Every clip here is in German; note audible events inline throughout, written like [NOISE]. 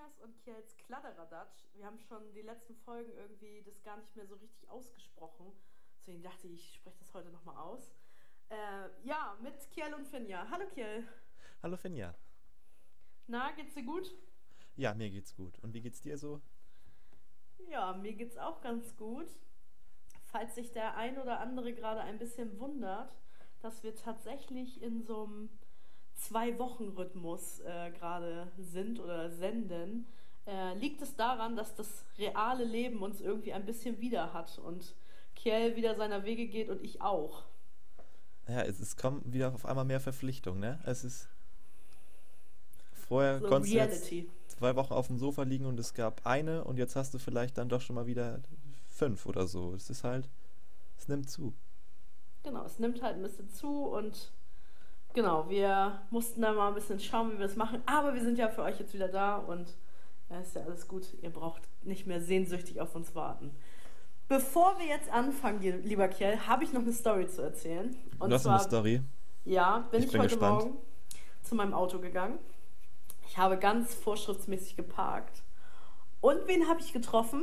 Finjas und Kiels Kladderadatsch. Wir haben schon die letzten Folgen irgendwie das gar nicht mehr so richtig ausgesprochen. Deswegen dachte ich, ich spreche das heute nochmal aus. Äh, ja, mit Kiel und Finja. Hallo Kiel. Hallo Finja. Na, geht's dir gut? Ja, mir geht's gut. Und wie geht's dir so? Ja, mir geht's auch ganz gut. Falls sich der ein oder andere gerade ein bisschen wundert, dass wir tatsächlich in so einem Zwei-Wochen-Rhythmus äh, gerade sind oder senden, äh, liegt es daran, dass das reale Leben uns irgendwie ein bisschen wieder hat und Kiel wieder seiner Wege geht und ich auch. Ja, es, es kommen wieder auf einmal mehr Verpflichtungen, ne? Es ist. Vorher So konntest du Reality. zwei Wochen auf dem Sofa liegen und es gab eine und jetzt hast du vielleicht dann doch schon mal wieder fünf oder so. Es ist halt. Es nimmt zu. Genau, es nimmt halt ein bisschen zu und genau, wir mussten da mal ein bisschen schauen, wie wir es machen. Aber wir sind ja für euch jetzt wieder da und ja, ist ja alles gut. Ihr braucht nicht mehr sehnsüchtig auf uns warten. Bevor wir jetzt anfangen, li- lieber Kiel, habe ich noch eine Story zu erzählen. Und du hast zwar, eine Story. ja, bin Ich ich, bin heute gespannt. Morgen zu meinem Auto gegangen. Ich habe ganz vorschriftsmäßig geparkt. Und wen habe ich getroffen?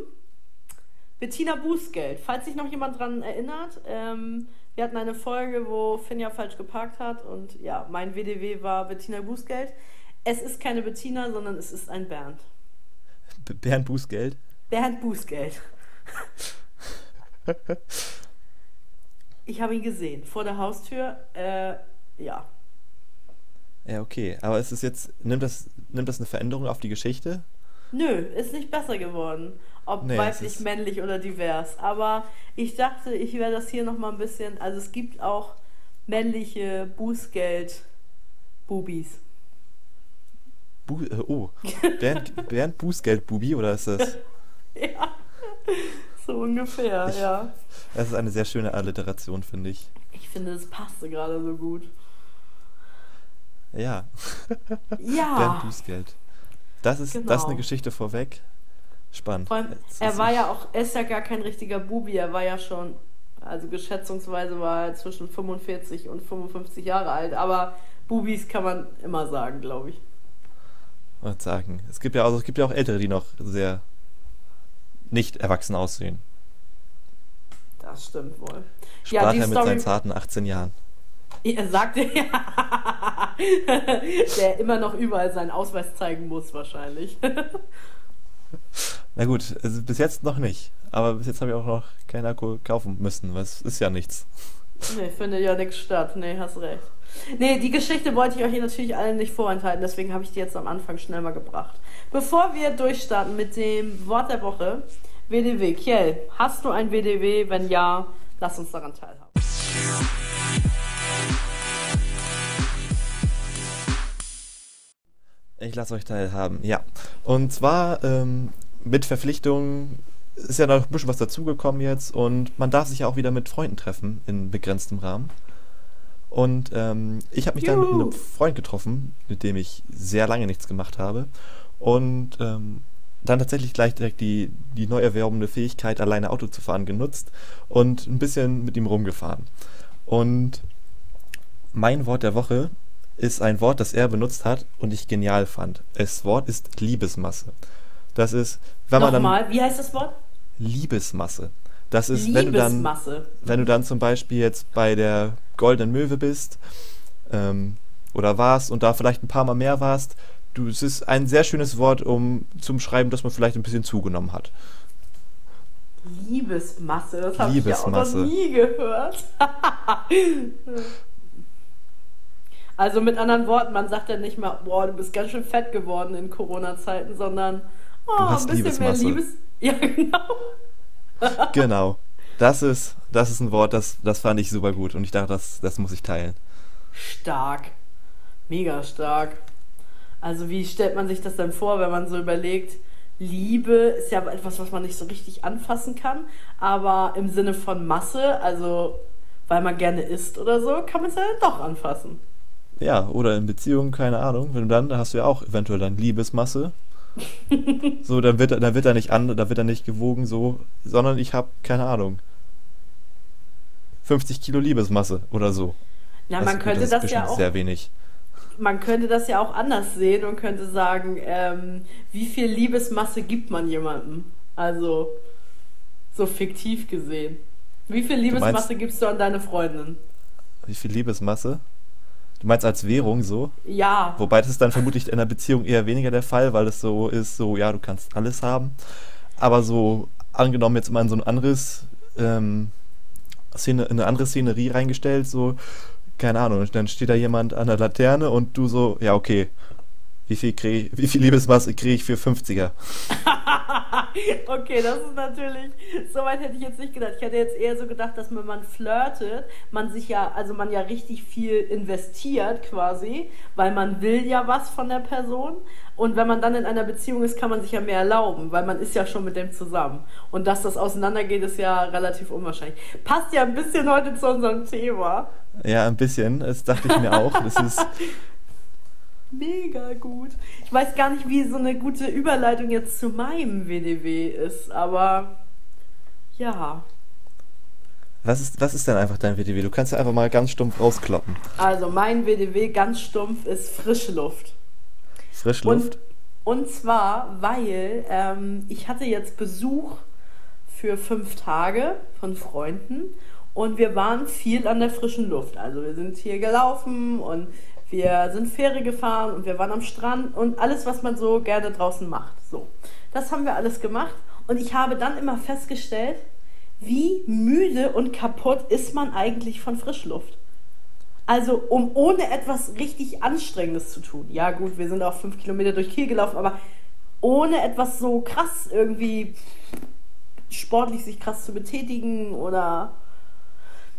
Bettina Bußgeld. Falls sich noch jemand dran erinnert, ähm, wir hatten eine Folge, wo Finja falsch geparkt hat und ja, mein WDW war Bettina Bußgeld. Es ist keine Bettina, sondern es ist ein Bernd. B Bernd Bußgeld. Bernd Bußgeld. Ich habe ihn gesehen vor der Haustür. Äh, ja. Ja, okay. Aber es ist jetzt. Nimmt das, nimmt das eine Veränderung auf die Geschichte? Nö, ist nicht besser geworden. Ob Nee, weiblich, männlich oder divers. Aber ich dachte, ich werde das hier nochmal ein bisschen. Also es gibt auch männliche Bußgeld-Bubis. Bu äh, oh. Bernd, Bernd Bußgeld, Bubi, oder ist das? [LAUGHS] Ja, so ungefähr, Ich- ja. Das ist eine sehr schöne Alliteration, finde ich. Ich finde, das passte gerade so gut. Ja. Bernd Ja, [LAUGHS] Bußgeld. Das ist, das ist Genau. eine Geschichte vorweg. Spannend. er ist- war ja auch, er ist ja gar kein richtiger Bubi, er war ja schon, also geschätzungsweise war er zwischen 45 und 55 Jahre alt, aber Bubis kann man immer sagen, glaube ich. wollte sagen. Es gibt ja also es gibt ja auch Ältere, die noch sehr nicht erwachsen aussehen. Das stimmt wohl. Sprach Ja, er mit Story- seinen zarten 18 Jahren. Er sagte [LAUGHS] ja, der immer noch überall seinen Ausweis zeigen muss, wahrscheinlich. [LAUGHS] Na gut, also bis jetzt noch nicht. Aber bis jetzt habe ich auch noch keinen Alkohol kaufen müssen, weil es ist ja nichts. nee, findet ja nichts statt. Nee, hast recht. Nee, die Geschichte wollte ich euch hier natürlich allen nicht vorenthalten, deswegen habe ich die jetzt am Anfang schnell mal gebracht. Bevor wir durchstarten mit dem Wort der Woche, WDW. Kiel, hast du ein WDW? Wenn ja, lass uns daran teilhaben. Ich lasse euch teilhaben, ja. Und zwar ähm, mit Verpflichtungen ist ja noch ein bisschen was dazugekommen jetzt und man darf sich ja auch wieder mit Freunden treffen in begrenztem Rahmen. Und ähm, ich habe mich dann mit Juhu. einem Freund getroffen, mit dem ich sehr lange nichts gemacht habe. Und ähm, dann tatsächlich gleich direkt die, die neu erworbene Fähigkeit, alleine Auto zu fahren, genutzt und ein bisschen mit ihm rumgefahren. Und mein Wort der Woche ist ein Wort, das er benutzt hat und ich genial fand. Das Wort ist Liebesmasse. Das ist, wenn man dann Nochmal, wie heißt das Wort? Liebesmasse. Das ist, wenn du dann, Liebesmasse. wenn du dann zum Beispiel jetzt bei der Goldenen Möwe bist ähm, oder warst und da vielleicht ein paar Mal mehr warst, du, es ist ein sehr schönes Wort, um zum Schreiben, dass man vielleicht ein bisschen zugenommen hat. Liebesmasse, das habe ich ja auch noch nie gehört. [LAUGHS] also mit anderen Worten, man sagt ja nicht mal, boah, du bist ganz schön fett geworden in Corona-Zeiten, sondern oh, ein bisschen mehr Liebesmasse. Liebes... [LAUGHS] Ja, genau. Genau. Das ist, das ist ein Wort, das, das fand ich super gut und ich dachte, das, das muss ich teilen. Stark. Mega stark. Also wie stellt man sich das denn vor, wenn man so überlegt, Liebe ist ja etwas, was man nicht so richtig anfassen kann, aber im Sinne von Masse, also weil man gerne isst oder so, kann man es ja dann doch anfassen. Ja, oder in Beziehungen, keine Ahnung. Wenn du dann, da hast du ja auch eventuell dann Liebesmasse. [LAUGHS] so, dann wird, er- dann wird er nicht an, da wird er nicht gewogen, so, sondern ich habe, keine Ahnung, 50 Kilo Liebesmasse oder so. Na, Also man gut, könnte das, bestimmt ja auch, sehr wenig. man könnte das ja auch anders sehen und könnte sagen, ähm, wie viel Liebesmasse gibt man jemandem? Also, so fiktiv gesehen. Wie viel Liebesmasse meinst- gibst du an deine Freundin? Wie viel Liebesmasse? Du meinst als Währung so? Ja, Wobei das ist dann vermutlich in einer Beziehung eher weniger der Fall, weil es so ist, so, ja, du kannst alles haben. Aber so, angenommen jetzt mal in so ein anderes, ähm, Szene, in eine andere Szenerie reingestellt, so, keine Ahnung, dann steht da jemand an der Laterne und du so, ja, okay, wie viel, krieg, wie viel Liebesmasse kriege ich für 50er? [LAUGHS] Okay, das ist natürlich, so weit hätte ich jetzt nicht gedacht. Ich hätte jetzt eher so gedacht, dass wenn man flirtet, man sich ja, also man ja richtig viel investiert quasi, weil man will ja was von der Person. Und wenn man dann in einer Beziehung ist, kann man sich ja mehr erlauben, weil man ist ja schon mit dem zusammen. Und dass das auseinandergeht, ist ja relativ unwahrscheinlich. Passt ja ein bisschen heute zu unserem Thema. Ja, ein bisschen, das dachte ich mir auch. Das ist, [LAUGHS] Mega gut. Ich weiß gar nicht, wie so eine gute Überleitung jetzt zu meinem WDW ist, aber ja. was ist, was ist denn einfach dein WDW? Du kannst ja einfach mal ganz stumpf rauskloppen. Also mein WDW ganz stumpf ist frische Luft. Frischluft? Und, und zwar, weil ähm, ich hatte jetzt Besuch für fünf Tage von Freunden und wir waren viel an der frischen Luft. Also wir sind hier gelaufen und wir sind Fähre gefahren und wir waren am Strand und alles, was man so gerne draußen macht. So, das haben wir alles gemacht und ich habe dann immer festgestellt, wie müde und kaputt ist man eigentlich von Frischluft. Also, um ohne etwas richtig Anstrengendes zu tun. Ja, gut, wir sind auch fünf Kilometer durch Kiel gelaufen, aber ohne etwas so krass irgendwie sportlich sich krass zu betätigen oder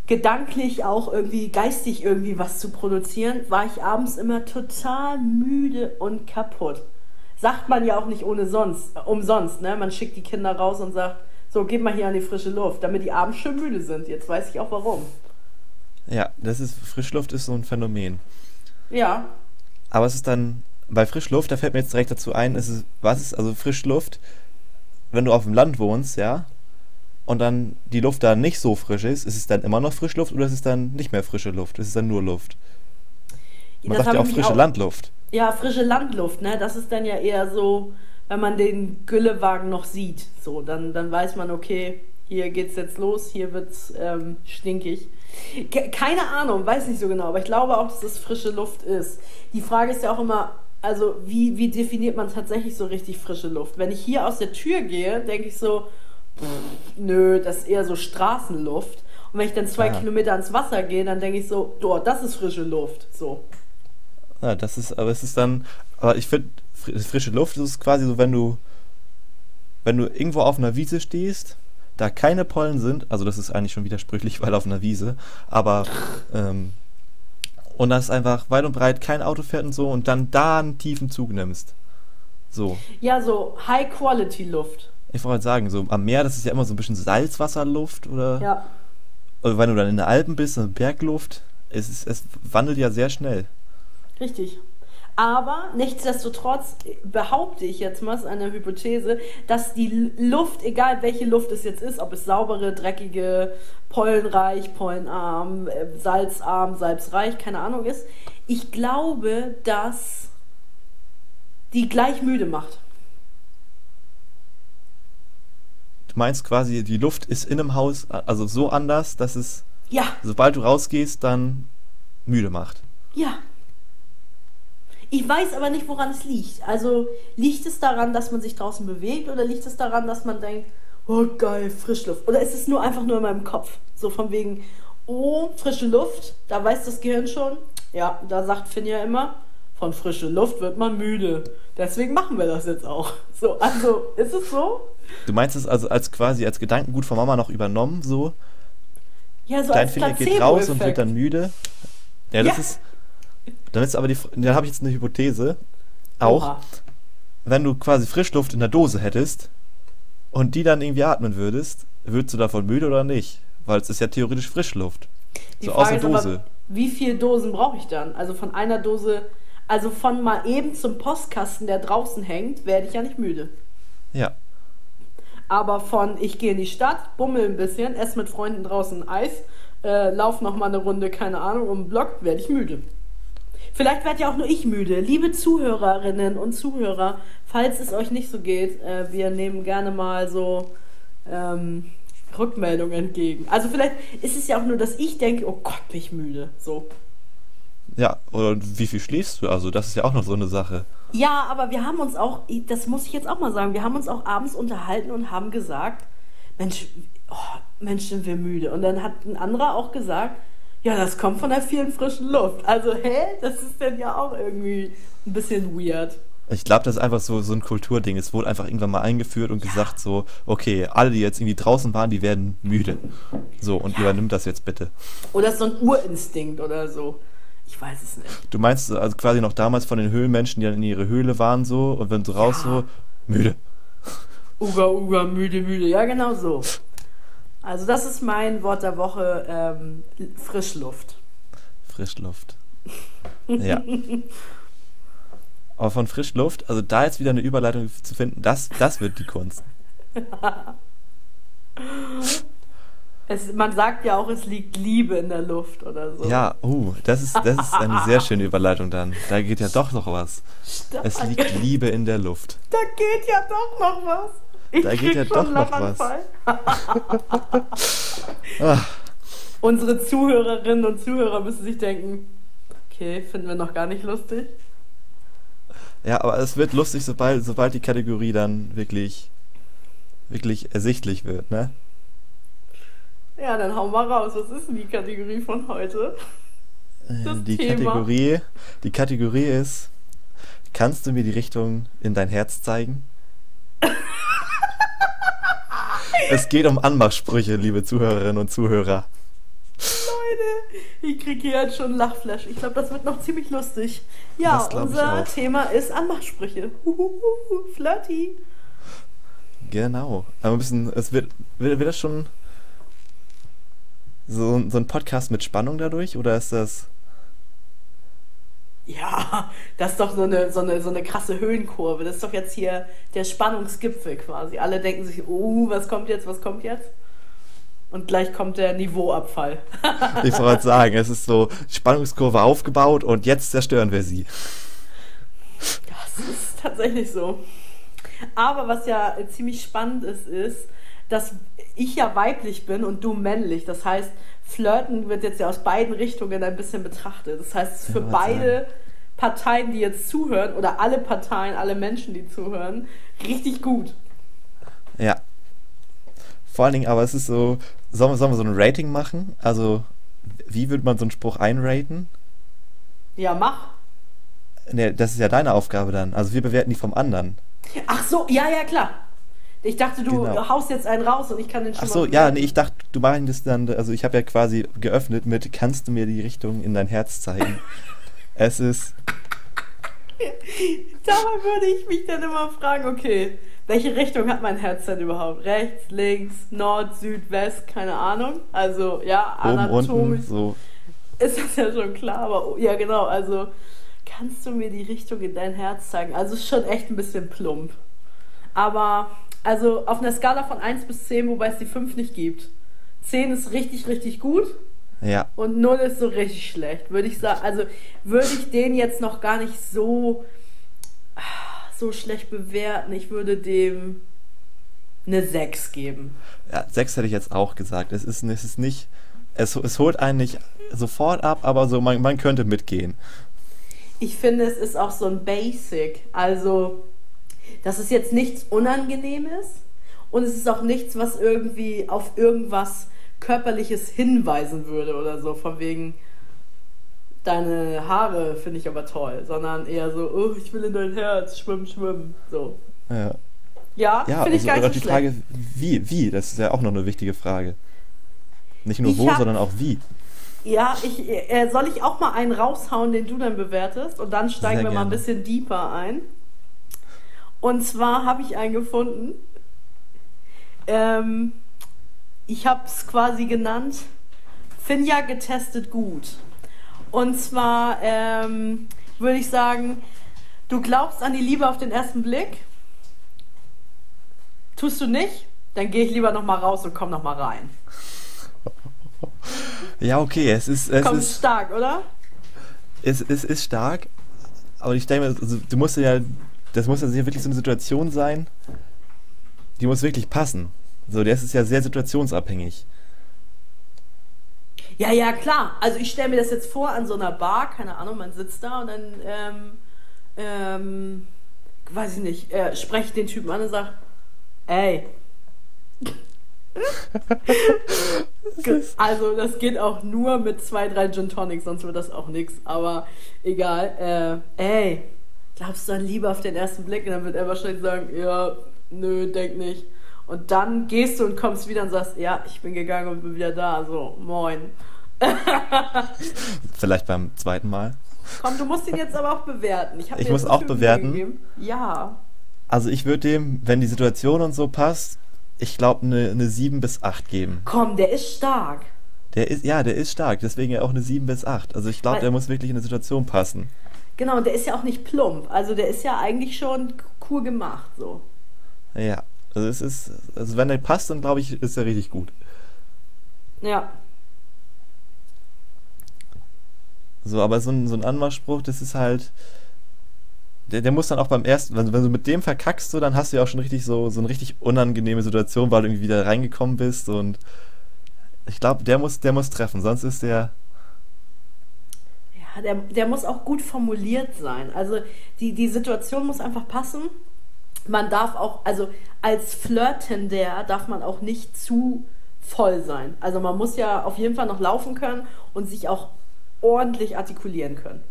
gedanklich auch irgendwie geistig irgendwie was zu produzieren, war ich abends immer total müde und kaputt. Sagt man ja auch nicht ohne sonst, umsonst, ne? Man schickt die Kinder raus und sagt, so, geht mal hier an die frische Luft, damit die abends schön müde sind. Jetzt weiß ich auch warum. Ja, das ist, Frischluft ist so ein Phänomen. Ja, Aber es ist dann, bei Frischluft, da fällt mir jetzt direkt dazu ein, ist es, was ist, also Frischluft, wenn du auf dem Land wohnst, ja, und dann die Luft da nicht so frisch ist, ist es dann immer noch Frischluft oder ist es dann nicht mehr frische Luft? Ist es dann nur Luft? Man Das sagt ja auch frische Landluft. Ja, frische Landluft, ne? Das ist dann ja eher so, wenn man den Güllewagen noch sieht. So, dann, dann weiß man, okay, hier geht's jetzt los, hier wird's ähm, stinkig. Ke keine Ahnung, weiß nicht so genau, aber ich glaube auch, dass es frische Luft ist. Die Frage ist ja auch immer, also wie, wie definiert man tatsächlich so richtig frische Luft? Wenn ich hier aus der Tür gehe, denke ich so, nö, das ist eher so Straßenluft. Und wenn ich dann zwei Ah. Kilometer ans Wasser gehe, dann denke ich so, dort, das ist frische Luft. So. Ja, das ist, aber es ist dann, aber ich finde, frische Luft ist quasi so, wenn du, wenn du irgendwo auf einer Wiese stehst, da keine Pollen sind, also das ist eigentlich schon widersprüchlich, weil auf einer Wiese, aber, ähm, und das ist einfach weit und breit kein Auto fährt und so und dann da einen tiefen Zug nimmst. So. Ja, so High-Quality-Luft. Ich wollte sagen, so am Meer, das ist ja immer so ein bisschen Salzwasserluft oder, Ja. oder wenn du dann in den Alpen bist, so Bergluft, es, ist, es wandelt ja sehr schnell. Richtig. Aber nichtsdestotrotz behaupte ich jetzt mal, das ist eine Hypothese, dass die Luft, egal welche Luft es jetzt ist, ob es saubere, dreckige, pollenreich, pollenarm, äh, salzarm, salzreich, keine Ahnung ist, ich glaube, dass die gleich müde macht. Du meinst quasi, die Luft ist in einem Haus also so anders, dass es, Ja, sobald du rausgehst, dann müde macht. ja. Ich weiß aber nicht, woran es liegt. Also liegt es daran, dass man sich draußen bewegt oder liegt es daran, dass man denkt, oh geil, Frischluft? Oder ist es nur einfach nur in meinem Kopf? So von wegen, oh, frische Luft, da weiß das Gehirn schon. Ja, da sagt Finn ja immer, von frischer Luft wird man müde. Deswegen machen wir das jetzt auch. So, also ist es so? Du meinst es also als quasi als Gedankengut von Mama noch übernommen, so? Ja, so Dein Finger geht raus und wird dann müde. Ja, das Ja. ist. Dann ist aber die. Dann habe ich jetzt eine Hypothese. Auch, Oha. wenn du quasi Frischluft in der Dose hättest und die dann irgendwie atmen würdest, würdest du davon müde oder nicht? Weil es ist ja theoretisch Frischluft. Die so Frage aus der ist aber, Dose. wie viele Dosen brauche ich dann? Also von einer Dose, also von mal eben zum Postkasten, der draußen hängt, werde ich ja nicht müde. Ja. Aber von ich gehe in die Stadt, bummel ein bisschen, esse mit Freunden draußen Eis, äh, lauf noch mal eine Runde, keine Ahnung, um den Block, werde ich müde. Vielleicht werde ja auch nur ich müde. Liebe Zuhörerinnen und Zuhörer, falls es euch nicht so geht, äh, wir nehmen gerne mal so ähm, Rückmeldungen entgegen. Also vielleicht ist es ja auch nur, dass ich denke, oh Gott, bin ich müde. So. Ja, oder wie viel schläfst du? Also, das ist ja auch noch so eine Sache. Ja, aber wir haben uns auch, das muss ich jetzt auch mal sagen, wir haben uns auch abends unterhalten und haben gesagt, Mensch, oh, Mensch, sind wir müde. Und dann hat ein anderer auch gesagt, ja, das kommt von der vielen frischen Luft. Also, hä? Das ist denn ja auch irgendwie ein bisschen weird. Ich glaube, das ist einfach so, so ein Kulturding. Es wurde einfach irgendwann mal eingeführt und ja. gesagt so, okay, alle, die jetzt irgendwie draußen waren, die werden müde. So, und ja. übernimm das jetzt bitte. Oder so ein Urinstinkt oder so. Ich weiß es nicht. Du meinst also quasi noch damals von den Höhlenmenschen, die dann in ihre Höhle waren so und wenn sie raus ja. so, müde. Uga, uga, müde, müde. Ja, genau so. Also das ist mein Wort der Woche, ähm, Frischluft. Frischluft. [LAUGHS] Ja. Aber von Frischluft, also da jetzt wieder eine Überleitung zu finden, das, das wird die Kunst. [LAUGHS] Es, man sagt ja auch, es liegt Liebe in der Luft oder so. Ja, uh, das ist, das ist eine sehr schöne Überleitung dann. Da geht ja doch noch was. Stark. Es liegt Liebe in der Luft. Da geht ja doch noch was. Ich da geht ja doch noch was. [LAUGHS] ah. Unsere Zuhörerinnen und Zuhörer müssen sich denken, okay, finden wir noch gar nicht lustig. Ja, aber es wird lustig, sobald, sobald die Kategorie dann wirklich, wirklich ersichtlich wird, ne? Ja, dann hau mal raus. Was ist denn die Kategorie von heute? Äh, das die Thema. Kategorie, die Kategorie ist, kannst du mir die Richtung in dein Herz zeigen? [LAUGHS] es geht um Anmachsprüche, liebe Zuhörerinnen und Zuhörer. Leute, ich kriege hier jetzt schon Lachflash. Ich glaube, das wird noch ziemlich lustig. Ja, unser Thema ist Anmachsprüche. Flirty. Genau. Aber ein bisschen, es wird, wird, wird das schon so, so ein Podcast mit Spannung dadurch oder ist das. Ja, das ist doch so eine, so, eine, so eine krasse Höhenkurve. Das ist doch jetzt hier der Spannungsgipfel quasi. Alle denken sich, oh, was kommt jetzt, was kommt jetzt? Und gleich kommt der Niveauabfall. [LAUGHS] ich wollte sagen, es ist so Spannungskurve aufgebaut und jetzt zerstören wir sie. Das ist tatsächlich so. Aber was ja ziemlich spannend ist, ist, dass ich ja weiblich bin und du männlich. Das heißt, Flirten wird jetzt ja aus beiden Richtungen ein bisschen betrachtet. Das heißt, für ja, beide Parteien, die jetzt zuhören, oder alle Parteien, alle Menschen, die zuhören, richtig gut. Ja. Vor allen Dingen, aber es ist so, sollen wir, sollen wir so ein Rating machen? Also, wie würde man so einen Spruch einraten? Ja, mach. Ne, das ist ja deine Aufgabe dann. Also, wir bewerten die vom anderen. Ach so, ja, ja, klar. Ich dachte, du genau. haust jetzt einen raus und ich kann den schon Ach so, ja, nee, ich dachte, du meinst dann, also ich habe ja quasi geöffnet mit, kannst du mir die Richtung in dein Herz zeigen? [LAUGHS] es ist... Dabei würde ich mich dann immer fragen, okay, welche Richtung hat mein Herz denn überhaupt? Rechts, links, Nord, Süd, West, keine Ahnung. Also, ja, anatomisch so. ist das ja schon klar, aber ja, genau, also kannst du mir die Richtung in dein Herz zeigen? Also ist schon echt ein bisschen plump. Aber also auf einer Skala von 1 bis 10, wobei es die 5 nicht gibt. 10 ist richtig, richtig gut. Ja. Und 0 ist so richtig schlecht, würde ich sagen. Also würde ich den jetzt noch gar nicht so, so schlecht bewerten. Ich würde dem eine 6 geben. Ja, 6 hätte ich jetzt auch gesagt. Es ist, es ist nicht, es, es holt einen nicht sofort ab, aber so man, man könnte mitgehen. Ich finde, es ist auch so ein Basic. Also das ist jetzt nichts Unangenehmes und es ist auch nichts, was irgendwie auf irgendwas Körperliches hinweisen würde oder so, von wegen deine Haare finde ich aber toll, sondern eher so, oh, ich will in dein Herz, schwimmen, schwimmen, so. Ja. Ja, ja finde ich also, gar nicht die Frage, wie, wie, das ist ja auch noch eine wichtige Frage. Nicht nur ich wo, hab, sondern auch wie. Ja, ich, äh, soll ich auch mal einen raushauen, den du dann bewertest und dann steigen Sehr wir gerne. mal ein bisschen deeper ein. Und zwar habe ich einen gefunden. Ähm, ich habe es quasi genannt. Finja getestet gut. Und zwar ähm, würde ich sagen, du glaubst an die Liebe auf den ersten Blick. Tust du nicht? Dann gehe ich lieber noch mal raus und komm noch mal rein. Ja, okay, es ist. Es Kommt ist, stark, oder? es, es ist stark, aber ich denke mir, also, du musst ja, das muss ja wirklich so eine Situation sein, die muss wirklich passen. So, das ist ja sehr situationsabhängig. Ja, ja, klar. Also ich stelle mir das jetzt vor an so einer Bar, keine Ahnung, man sitzt da und dann, ähm, ähm, weiß ich nicht, äh, spreche ich den Typen an und sage, ey. [LAUGHS] also das geht auch nur mit zwei, drei Gin Tonics, sonst wird das auch nichts. Aber egal. Äh, ey, glaubst du an Liebe auf den ersten Blick? Und dann wird er wahrscheinlich sagen, ja, nö, denk nicht. Und dann gehst du und kommst wieder und sagst, ja, ich bin gegangen und bin wieder da. So, moin. [LAUGHS] Vielleicht beim zweiten Mal. Komm, du musst ihn jetzt aber auch bewerten. Ich, Ich muss auch bewerten? gegeben. Ja. Also ich würde dem, wenn die Situation und so passt, ich glaube eine, eine 7 bis 8 geben. Komm, der ist stark. Der ist, ja, der ist stark, deswegen ja auch eine 7 bis 8. Also ich glaube, der muss wirklich in eine Situation passen. Genau, und der ist ja auch nicht plump. Also der ist ja eigentlich schon cool gemacht. So. Ja. Also es ist, also wenn der passt, dann glaube ich, ist er richtig gut. Ja. So, aber so ein, so ein Anmachspruch, das ist halt. Der, der muss dann auch beim ersten, wenn, wenn du mit dem verkackst, so, dann hast du ja auch schon richtig so, so eine richtig unangenehme Situation, weil du irgendwie wieder reingekommen bist und ich glaube, der muss, der muss treffen, sonst ist der. Der, der muss auch gut formuliert sein. Also die, die Situation muss einfach passen. Man darf auch, also als Flirtender darf man auch nicht zu voll sein. Also man muss ja auf jeden Fall noch laufen können und sich auch ordentlich artikulieren können.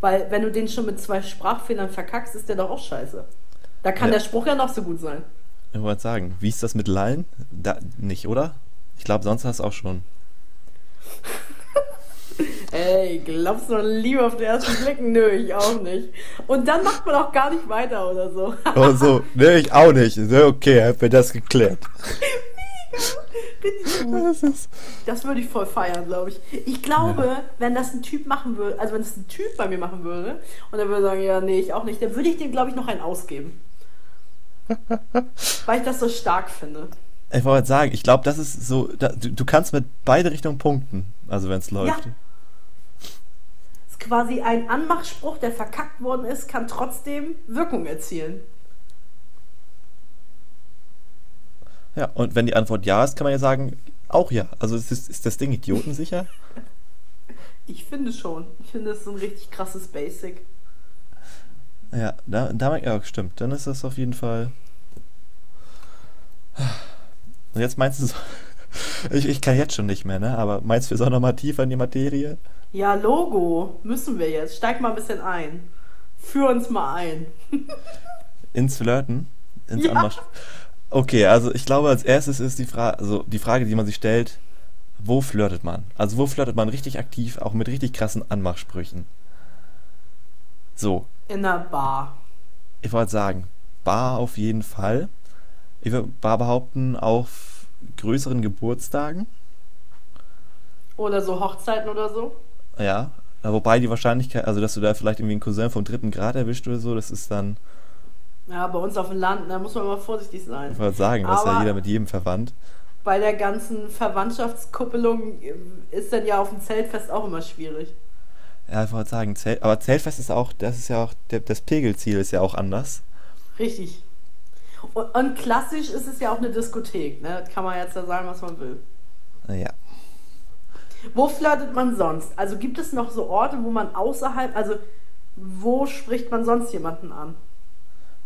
Weil wenn du den schon mit zwei Sprachfehlern verkackst, ist der doch auch scheiße. Da kann Ja. der Spruch ja noch so gut sein. Ich wollte sagen, wie ist das mit Lallen? Da, nicht, oder? Ich glaube, sonst hast du auch schon. [LAUGHS] [LAUGHS] Ey, glaubst du an Liebe auf den ersten Blick? Nö, ich auch nicht. Und dann macht man auch gar nicht weiter oder so. Oh, so, ne, ich auch nicht. Okay, hab mir das geklärt. [LAUGHS] Das ist, Das würde ich voll feiern, glaube ich. Ich glaube, wenn das ein Typ machen würde, also wenn das ein Typ bei mir machen würde und er würde sagen, ja, nee, ich auch nicht, dann würde ich dem, glaube ich, noch einen ausgeben. [LAUGHS] Weil ich das so stark finde. ich wollte sagen, ich glaube, das ist so, da, du, du kannst mit beide Richtungen punkten, also wenn es läuft. Ja. Quasi ein Anmachspruch, der verkackt worden ist, kann trotzdem Wirkung erzielen. Ja, und wenn die Antwort ja ist, kann man ja sagen, auch ja. Also ist, ist das Ding idiotensicher? [LAUGHS] Ich finde schon. Ich finde, das ist ein richtig krasses Basic. Ja, da, da ja, stimmt. Dann ist das auf jeden Fall. Und jetzt meinst du so. Ich, ich kann jetzt schon nicht mehr, ne? Aber meinst du, wir sollen nochmal tiefer in die Materie? Ja, Logo, müssen wir jetzt. Steig mal ein bisschen ein. Führ uns mal ein. [LAUGHS] Ins Flirten? Ins Ja. Anmarsch. Okay, also ich glaube, als erstes ist die Frage, also die Frage, die man sich stellt, wo flirtet man? Also wo flirtet man richtig aktiv, auch mit richtig krassen Anmachsprüchen? So, In der Bar. ich wollte sagen, Bar auf jeden Fall. Ich würde Bar behaupten, auf größeren Geburtstagen. Oder so Hochzeiten oder so. Ja, wobei die Wahrscheinlichkeit, also dass du da vielleicht irgendwie einen Cousin vom dritten Grad erwischt oder so, das ist dann, Ja, bei uns auf dem Land, da muss man mal vorsichtig sein. ich wollte sagen, das ist ja jeder mit jedem verwandt. Bei der ganzen Verwandtschaftskuppelung äh, ist dann ja auf dem Zeltfest auch immer schwierig. Ja, ich wollte sagen, Zelt, aber Zeltfest ist auch, das ist ja auch, das Pegelziel ist ja auch anders. Richtig. Und, und klassisch ist es ja auch eine Diskothek, ne? Kann man jetzt ja sagen, was man will. Ja. Wo flirtet man sonst? Also gibt es noch so Orte, wo man außerhalb, also wo spricht man sonst jemanden an?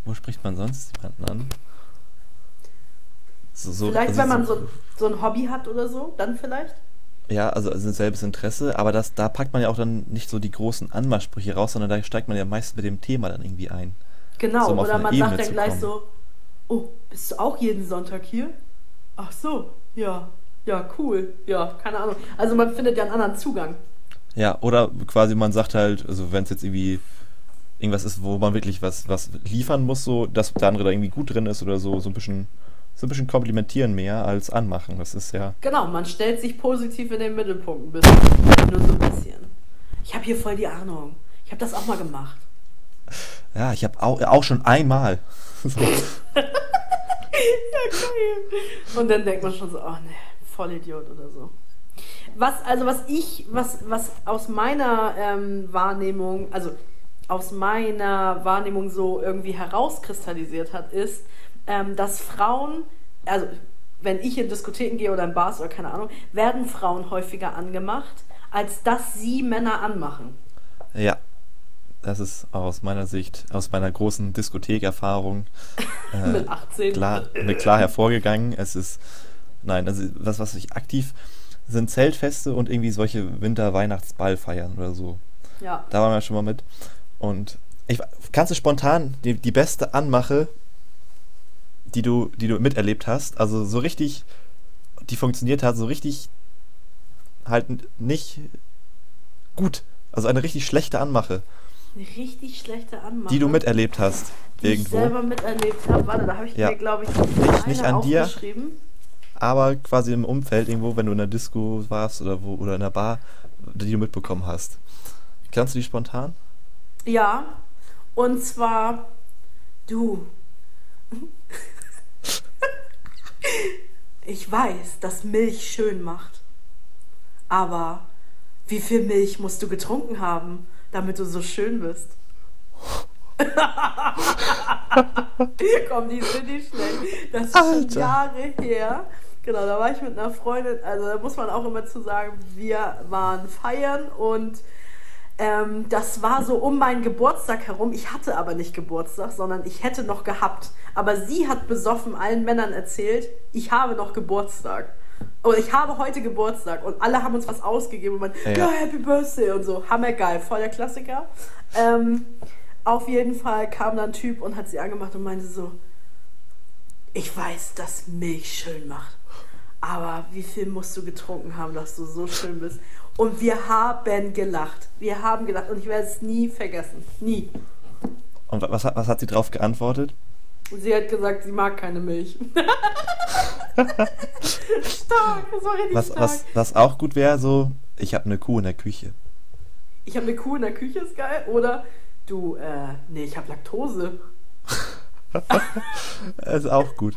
Wo spricht man sonst jemanden an? So, so, vielleicht, also wenn man so, so ein Hobby hat oder so, dann vielleicht? Ja, also, also selbes Interesse, aber das, da packt man ja auch dann nicht so die großen Anmachsprüche raus, sondern da steigt man ja meistens mit dem Thema dann irgendwie ein. Genau, So, um oder man Ebene sagt dann gleich kommen. so, oh, bist du auch jeden Sonntag hier? Ach so, ja, ja, cool, ja, keine Ahnung. Also man findet ja einen anderen Zugang. Ja, oder quasi man sagt halt, also wenn es jetzt irgendwie irgendwas ist, wo man wirklich was, was liefern muss, so, dass der andere da irgendwie gut drin ist oder so, so ein bisschen, so ein bisschen komplimentieren mehr als anmachen. Das ist ja. Genau, man stellt sich positiv in den Mittelpunkt ein bisschen, nur so ein bisschen. Ich habe hier voll die Ahnung. Ich habe das auch mal gemacht. Ja, ich habe auch, auch schon einmal. [LAUGHS] So. Und dann denkt man schon so, oh ne, Vollidiot oder so. Was, also was ich, was, was aus meiner ähm, Wahrnehmung, also aus meiner Wahrnehmung so irgendwie herauskristallisiert hat, ist, ähm, dass Frauen, also wenn ich in Diskotheken gehe oder in Bars oder keine Ahnung, werden Frauen häufiger angemacht, als dass sie Männer anmachen. Ja, das ist aus meiner Sicht, aus meiner großen Diskothekerfahrung [LAUGHS] äh, Mit 18. klar, mit klar hervorgegangen. Es ist, nein, also was, was ich aktiv sind Zeltfeste und irgendwie solche Winter-Weihnachtsball-Feiern oder so. Ja. Da waren wir schon mal mit. Und ich, kannst du spontan die, die beste Anmache, die du, die du miterlebt hast, also so richtig, die funktioniert hat, so richtig halt nicht gut. Also eine richtig schlechte Anmache, Eine richtig schlechte Anmache. die du miterlebt hast. die ich irgendwo. selber miterlebt habe. Warte, da habe ich Ja. mir, glaube ich, Nicht- nicht an dir. aber quasi im Umfeld irgendwo, wenn du in der Disco warst oder wo oder in der Bar, die du mitbekommen hast. Kannst du die spontan? Ja, und zwar du. Ich weiß, dass Milch schön macht. Aber wie viel Milch musst du getrunken haben, damit du so schön bist? [LAUGHS] Komm, die sind nicht schlecht. Das ist schon Alter. Jahre her. Genau, da war ich mit einer Freundin, also da muss man auch immer zu sagen, wir waren feiern und ähm, das war so um meinen Geburtstag herum. Ich hatte aber nicht Geburtstag, sondern ich hätte noch gehabt. Aber sie hat besoffen allen Männern erzählt, ich habe noch Geburtstag. Oder ich habe heute Geburtstag. Und alle haben uns was ausgegeben und man, Ja. ja, Happy Birthday und so. Hammergeil, voll der Klassiker. Ähm, auf jeden Fall kam dann ein Typ und hat sie angemacht und meinte so, ich weiß, dass Milch schön macht. Aber wie viel musst du getrunken haben, dass du so schön bist? Und wir haben gelacht. Wir haben gelacht und ich werde es nie vergessen. Nie. Und was, hat- was hat sie drauf geantwortet? Und sie hat gesagt, sie mag keine Milch. [LAUGHS] stark, das war richtig Was, stark. was, was auch gut wäre, so, ich habe eine Kuh in der Küche. Ich habe eine Kuh in der Küche, ist geil. Oder du, äh, nee, ich habe Laktose. Das [LAUGHS] ist auch gut.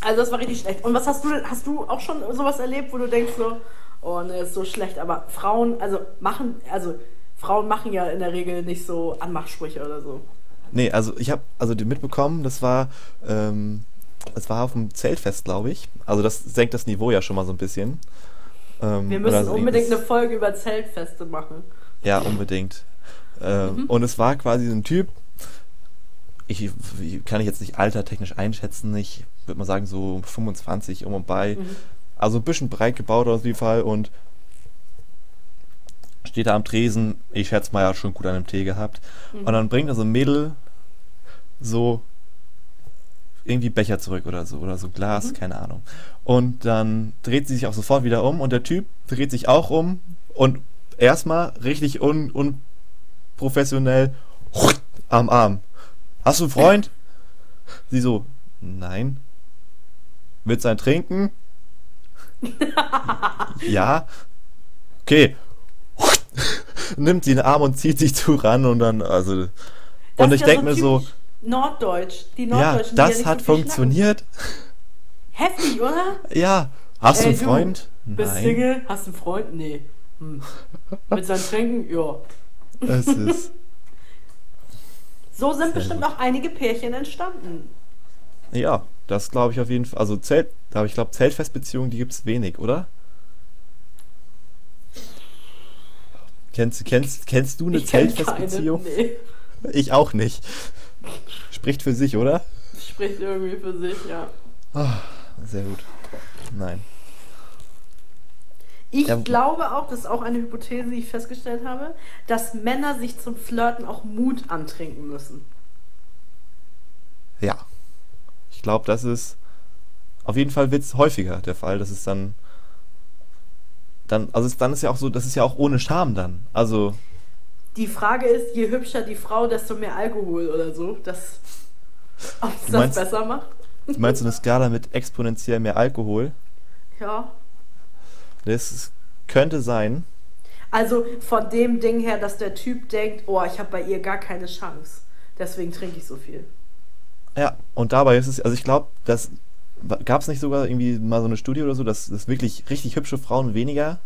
Also das war richtig schlecht. Und was hast du denn, hast du auch schon sowas erlebt, wo du denkst so, oh ne, ist so schlecht, aber Frauen, also machen, also Frauen machen ja in der Regel nicht so Anmachsprüche oder so. Nee, also ich habe also die mitbekommen, das war, ähm, das war auf dem Zeltfest, glaube ich. Also das senkt das Niveau ja schon mal so ein bisschen. Ähm, Wir müssen so unbedingt eine Folge über Zeltfeste machen. Ja, unbedingt. Ähm, Und es war quasi so ein Typ, ich, ich kann ich jetzt nicht altertechnisch einschätzen, ich würde mal sagen so 25 um und bei. Also ein bisschen breit gebaut auf jeden Fall und steht da am Tresen, ich schätze mal, hat schon gut an dem Tee gehabt. Und dann bringt er so ein Mädel so irgendwie Becher zurück oder so, oder so Glas, keine Ahnung. Und dann dreht sie sich auch sofort wieder um und der Typ dreht sich auch um und erstmal richtig un, unprofessionell am Arm. Hast du einen Freund? Sie so, nein. Willst du ein Trinken? [LAUGHS] ja. Okay. Nimmt sie den Arm und zieht sich zu ran und dann, also. Das und ich denke so mir so, Norddeutsch. Die ja, Norddeutschen, ja das nicht hat funktioniert. schnacken. Heftig, oder? Ja. Hast du Ey, einen Freund? Bist Nein. Single? Hast du einen Freund? Nee. Hm. Mit seinem Trinken? Ja. Es ist. So sind bestimmt gut. auch einige Pärchen entstanden. Ja, das glaube ich auf jeden Fall. Also Zelt, aber ich glaube, Zeltfestbeziehungen, die gibt es wenig, oder? Kennst, kennst, kennst du eine Ich Zeltfestbeziehung? keine. Nee. Ich auch nicht. Spricht für sich, oder? Spricht irgendwie für sich, ja. Sehr gut. Nein. Ich Ja. glaube auch, das ist auch eine Hypothese, die ich festgestellt habe, dass Männer sich zum Flirten auch Mut antrinken müssen. Ja. Ich glaube, das ist auf jeden Fall wird's häufiger der Fall. Das ist dann. Dann, also es, dann ist ja auch so, das ist ja auch ohne Scham dann. Also, Die Frage ist, je hübscher die Frau, desto mehr Alkohol oder so. Das, ob es Du das meinst- besser macht? du meinst so eine Skala mit exponentiell mehr Alkohol? Ja. Das könnte sein. Also von dem Ding her, dass der Typ denkt, oh, ich habe bei ihr gar keine Chance. Deswegen trinke ich so viel. Ja, und dabei ist es, also ich glaube, dass gab es nicht sogar irgendwie mal so eine Studie oder so, dass, dass wirklich richtig hübsche Frauen weniger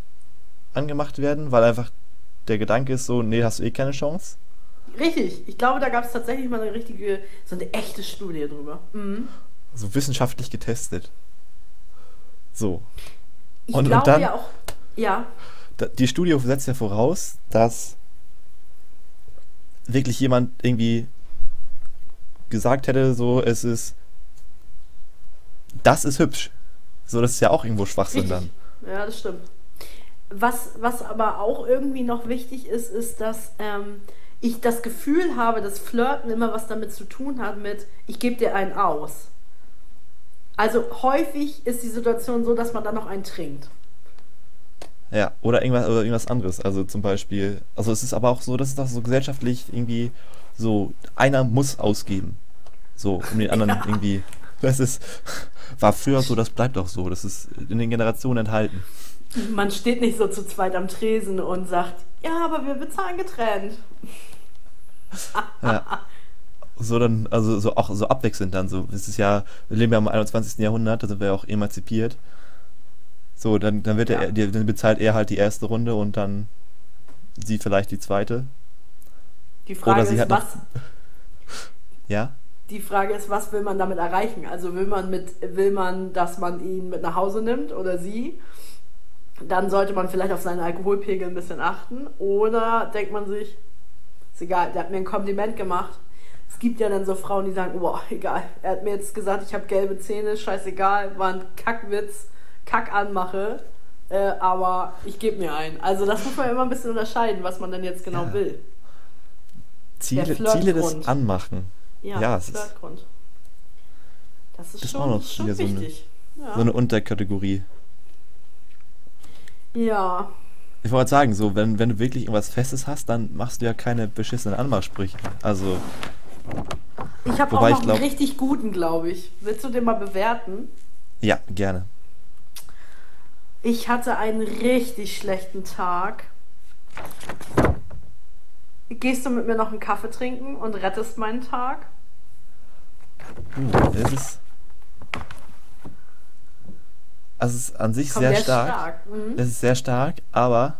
angemacht werden, weil einfach der Gedanke ist so, nee, hast du eh keine Chance? Richtig, ich glaube, da gab es tatsächlich mal eine richtige, so eine echte Studie drüber. Mhm. So wissenschaftlich getestet. So. Ich Und- und glaube dann- ja auch, ja, Die Studie setzt ja voraus, dass wirklich jemand irgendwie gesagt hätte, so, es ist, das ist hübsch. So, das ist ja auch irgendwo Schwachsinn Richtig. dann. Ja, das stimmt. Was, was aber auch irgendwie noch wichtig ist, ist, dass ähm, ich das Gefühl habe, dass Flirten immer was damit zu tun hat mit, ich gebe dir einen aus. Also häufig ist die Situation so, dass man dann noch einen trinkt. Ja, oder irgendwas, oder irgendwas anderes. Also zum Beispiel, also es ist aber auch so, dass es das so gesellschaftlich irgendwie so, einer muss ausgeben. So, um den anderen [LAUGHS] irgendwie. Das ist, war früher so, das bleibt auch so. Das ist in den Generationen enthalten. Man steht nicht so zu zweit am Tresen und sagt, ja, aber wir bezahlen getrennt. Ja. So dann, also so auch so abwechselnd dann so. Es ist ja, wir leben ja im 21. Jahrhundert, da sind wir ja auch emanzipiert. So, dann, dann wird Ja. er, dann bezahlt er halt die erste Runde und dann sie vielleicht die zweite. Die Frage Oder sie ist, hat was, [LAUGHS] Ja? die Frage ist, was will man damit erreichen? Also will man mit, will man, dass man ihn mit nach Hause nimmt oder sie? Dann sollte man vielleicht auf seinen Alkoholpegel ein bisschen achten. Oder denkt man sich, ist egal, der hat mir ein Kompliment gemacht. Es gibt ja dann so Frauen, die sagen, boah, [LAUGHS] egal, er hat mir jetzt gesagt, ich habe gelbe Zähne, scheißegal, war ein Kackwitz, Kackanmache, äh, aber ich gebe mir einen. Also das muss man immer ein bisschen unterscheiden, was man denn jetzt genau Ja. will. Ziele. Ziele des Anmachen. Ja, Ja, es ist-. Das ist, ist schon, auch noch schon wieder so eine- wichtig. ja. So eine Unterkategorie. Ja, Ich wollte sagen, so, wenn, wenn du wirklich irgendwas Festes hast, dann machst du ja keine beschissenen Anmachsprüche. Also, ich habe auch noch ich glaub- einen richtig guten, glaube ich. Willst du den mal bewerten? ja, gerne. Ich hatte einen richtig schlechten Tag. Gehst du mit mir noch einen Kaffee trinken und rettest meinen Tag? Uh, das ist. Also, es ist an sich Komm, sehr stark. stark. Mhm. Es ist sehr stark, aber.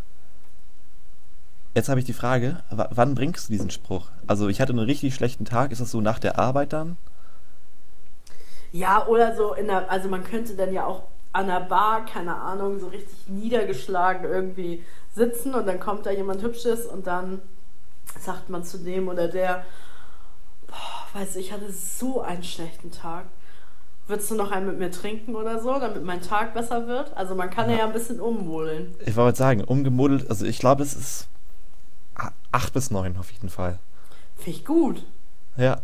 Jetzt habe ich die Frage, wa- wann bringst du diesen Spruch? Also, ich hatte einen richtig schlechten Tag. Ist das so nach der Arbeit dann? Ja, oder so in der, also man könnte dann ja auch an der Bar, keine Ahnung, so richtig niedergeschlagen irgendwie sitzen und dann kommt da jemand Hübsches und dann sagt man zu dem oder der, boah, weißt du, ich hatte so einen schlechten Tag. Würdest du noch einen mit mir trinken oder so, damit mein Tag besser wird? Also man kann ja, Ja. ein bisschen ummodeln. Ich wollte sagen, umgemodelt, also ich glaube, es ist 8 bis 9 auf jeden Fall. Finde ich gut. Ja,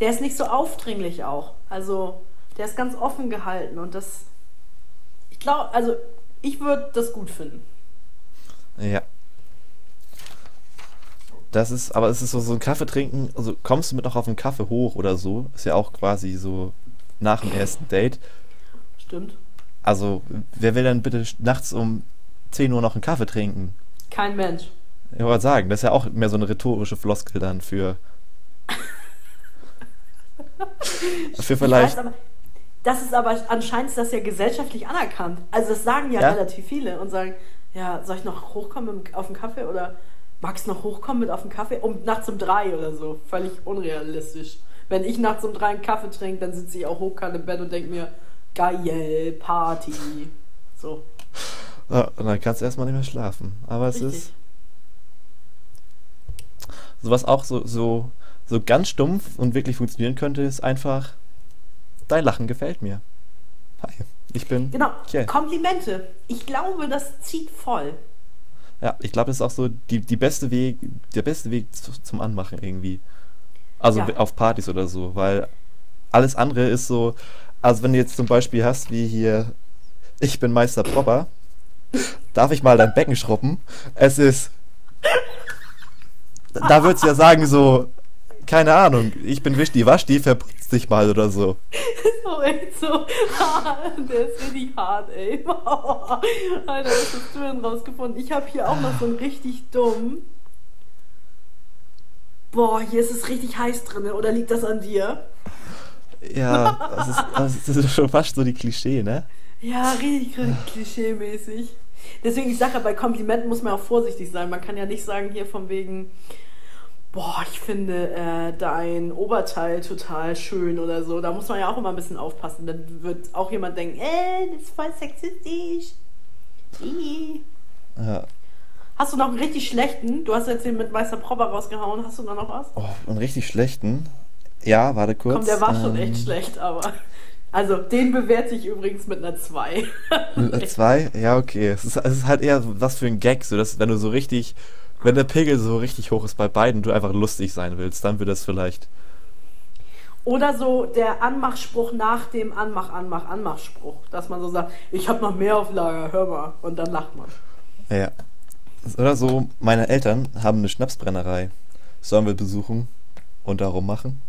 Der ist nicht so aufdringlich auch. Also der ist ganz offen gehalten und das, ich glaube, also ich würde das gut finden. ja. Das ist, aber es ist so, so ein Kaffee trinken, also kommst du mit noch auf einen Kaffee hoch oder so, ist ja auch quasi so nach dem ersten Date. Stimmt. Also, wer will denn bitte nachts um 10 Uhr noch einen Kaffee trinken? Kein Mensch. Ich wollte sagen, das ist ja auch mehr so eine rhetorische Floskel dann für. [LAUGHS] für Ich vielleicht. aber, das ist aber anscheinend ist das ja gesellschaftlich anerkannt. Also das sagen ja, Ja? relativ viele und sagen, ja, soll ich noch hochkommen auf den Kaffee oder magst du noch hochkommen mit auf den Kaffee? Um nachts um drei oder so. Völlig unrealistisch. Wenn ich nachts um drei einen Kaffee trinke, dann sitze ich auch hochkant im Bett und denke mir, geil, Party. So. Ja, und dann kannst du erstmal nicht mehr schlafen. Aber es Richtig. ist. So was auch so, so, so ganz stumpf und wirklich funktionieren könnte, ist einfach. Dein Lachen gefällt mir. Hi, ich bin. Genau. Okay. Komplimente. Ich glaube, das zieht voll. Ja, ich glaube, das ist auch so die, die beste Weg, der beste Weg zu, zum Anmachen irgendwie. Also Ja. auf Partys oder so, weil alles andere ist so, also wenn du jetzt zum Beispiel hast, wie hier, ich bin Meister Propper, darf ich mal dein Becken schrubben? Es ist, da würdest du ja sagen so, keine Ahnung, ich bin Wischdi Waschdi, verputz dich mal oder so. So echt so. Der ist richtig hart, ey. [LAUGHS] Alter, was hast du denn rausgefunden? Ich habe hier auch noch so einen richtig dumm. Boah, hier ist es richtig heiß drin, oder liegt das an dir? Ja, das ist, das ist schon fast so die Klischee, ne? Ja, richtig klischee-mäßig. Deswegen, ich sage ja, bei Komplimenten muss man auch vorsichtig sein. Man kann ja nicht sagen, hier von wegen, boah, ich finde äh, dein Oberteil total schön oder so. Da muss man ja auch immer ein bisschen aufpassen. Dann wird auch jemand denken, äh, das ist voll sexistisch. Ih. Ja. Hast du noch einen richtig schlechten? Du hast jetzt den mit Meister Propper rausgehauen. Hast du da noch was? Oh, einen richtig schlechten. Ja, warte kurz. Komm, der war schon Ähm, echt schlecht, aber. Also, den bewerte ich übrigens mit einer 2. Mit einer Zwei? Ja, okay. Es ist, es ist halt eher so was für ein Gag, so dass wenn du so richtig, wenn der Pegel so richtig hoch ist bei beiden, du einfach lustig sein willst, dann wird das vielleicht. Oder so der Anmachspruch nach dem Anmach, Anmach, Anmachspruch. Dass man so sagt, ich habe noch mehr auf Lager, hör mal. Und dann lacht man. Ja. Oder so, meine Eltern haben eine Schnapsbrennerei. Sollen wir besuchen und darum machen?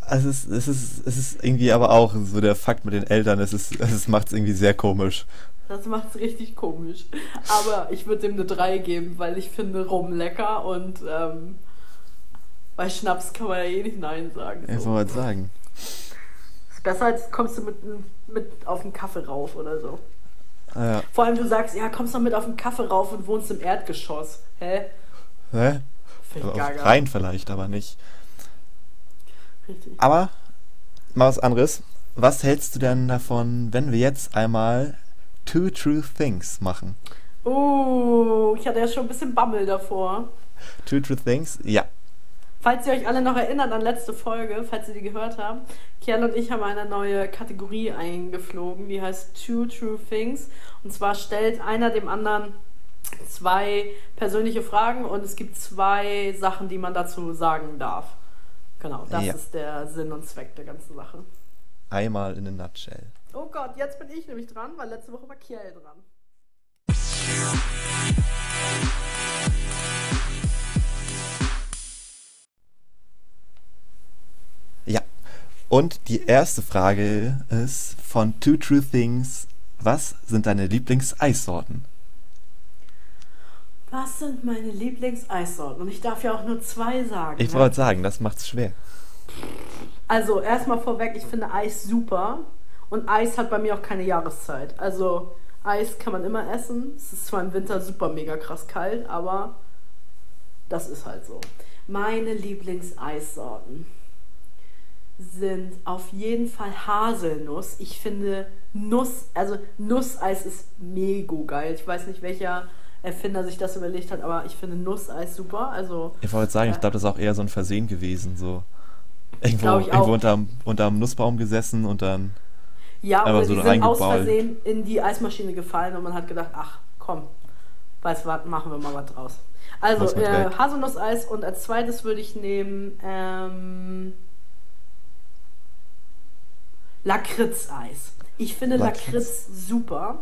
Also [LAUGHS] es ist, es ist, es ist irgendwie aber auch so der Fakt mit den Eltern, es ist, es macht es irgendwie sehr komisch. Das macht's richtig komisch. Aber ich würde dem eine 3 geben, weil ich finde Rum lecker und ähm, bei Schnaps kann man ja eh nicht Nein sagen. Ich So. wollte sagen. Ist besser, als kommst du mit, mit auf den Kaffee rauf oder so. Ah, Ja. Vor allem, du sagst, ja, kommst doch mit auf den Kaffee rauf und wohnst im Erdgeschoss. Hä? Hä? Gaga. Rein vielleicht, aber nicht. Richtig. Aber mal was anderes. Was hältst du denn davon, wenn wir jetzt einmal Two True Things machen? Uh, ich hatte ja schon ein bisschen Bammel davor. Two True Things? Ja. Falls ihr euch alle noch erinnert an letzte Folge, falls ihr die gehört habt, Kiel und ich haben eine neue Kategorie eingeflogen, die heißt Two True Things. Und zwar stellt einer dem anderen zwei persönliche Fragen und es gibt zwei Sachen, die man dazu sagen darf. Genau, das Ja. ist der Sinn und Zweck der ganzen Sache. Einmal in a nutshell. Oh Gott, jetzt bin ich nämlich dran, weil letzte Woche war Kiel dran. Und die erste Frage ist von Two True Things. Was sind deine Lieblingseissorten? Was sind meine Lieblingseissorten? Und ich darf ja auch nur zwei sagen. Ich ne? wollte sagen, das macht's schwer. Also erstmal vorweg, ich finde Eis super und Eis hat bei mir auch keine Jahreszeit. Also Eis kann man immer essen. Es ist zwar im Winter super mega krass kalt, aber das ist halt so. Meine Lieblingseissorten sind auf jeden Fall Haselnuss. Ich finde Nuss, also Nusseis ist mega geil. Ich weiß nicht, welcher Erfinder sich das überlegt hat, aber ich finde Nusseis super. Also Ich wollte sagen, ich Ja. glaube, das ist auch eher so ein Versehen gewesen. So irgendwo, ich irgendwo auch. unterm, unterm Nussbaum gesessen und dann. Ja, Aber so die sind aus. Versehen in die Eismaschine gefallen und man hat gedacht, ach komm, weißt was, machen wir mal was draus. Also äh. Haselnusseis und als zweites würde ich nehmen ähm, Lakritzeis. Ich finde Lakritz. Lakritz super.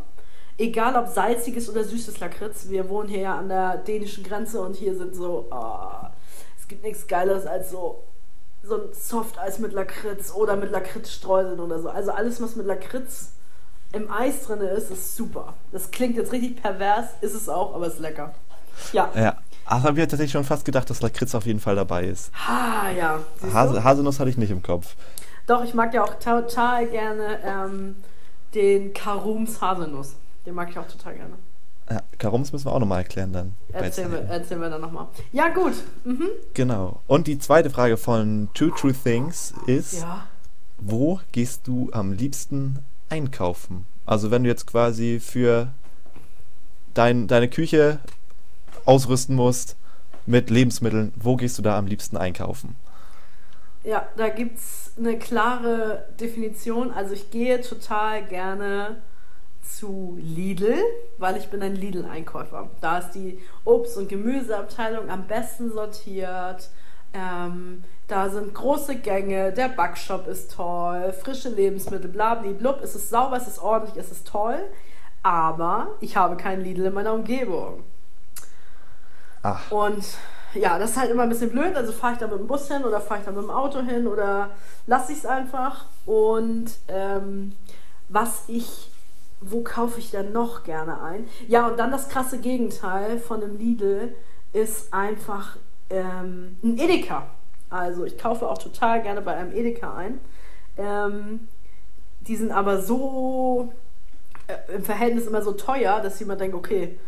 Egal ob salziges oder süßes Lakritz. Wir wohnen hier ja an der dänischen Grenze und hier sind so, ah, es gibt nichts Geileres als so so ein Softeis mit Lakritz oder mit Lakritzstreuseln oder so. Also alles, was mit Lakritz im Eis drin ist, ist super. Das klingt jetzt richtig pervers, ist es auch, aber ist lecker. Ja. Ja. Ach, habe ich tatsächlich schon fast gedacht, dass Lakritz auf jeden Fall dabei ist. Ah, ja. Hase, Haselnuss hatte ich nicht im Kopf. Doch, ich mag ja auch total gerne ähm, den Karums Haselnuss. Den mag ich auch total gerne. Ja, Karums müssen wir auch nochmal erklären dann. Erzählen wir, Zählen. erzählen wir dann nochmal. Ja, gut. Mhm. Genau. Und die zweite Frage von Two True Things ist, Ja. wo gehst du am liebsten einkaufen? Also wenn du jetzt quasi für dein, deine Küche ausrüsten musst mit Lebensmitteln, wo gehst du da am liebsten einkaufen? Ja, da gibt es eine klare Definition. Also ich gehe total gerne zu Lidl, weil ich bin ein Lidl-Einkäufer. Da ist die Obst- und Gemüseabteilung am besten sortiert. Ähm, da sind große Gänge, der Backshop ist toll, frische Lebensmittel, blablablub. Es ist sauber, es ist ordentlich, es ist toll. Aber ich habe keinen Lidl in meiner Umgebung. Ach, Und ja, das ist halt immer ein bisschen blöd. Also fahre ich da mit dem Bus hin oder fahre ich da mit dem Auto hin oder lasse ich es einfach. Und ähm, was ich, wo kaufe ich dann noch gerne ein? Ja, und dann das krasse Gegenteil von einem Lidl ist einfach ähm, ein Edeka. Also ich kaufe auch total gerne bei einem Edeka ein. Ähm, die sind aber so äh, im Verhältnis immer so teuer, dass jemand denkt, okay,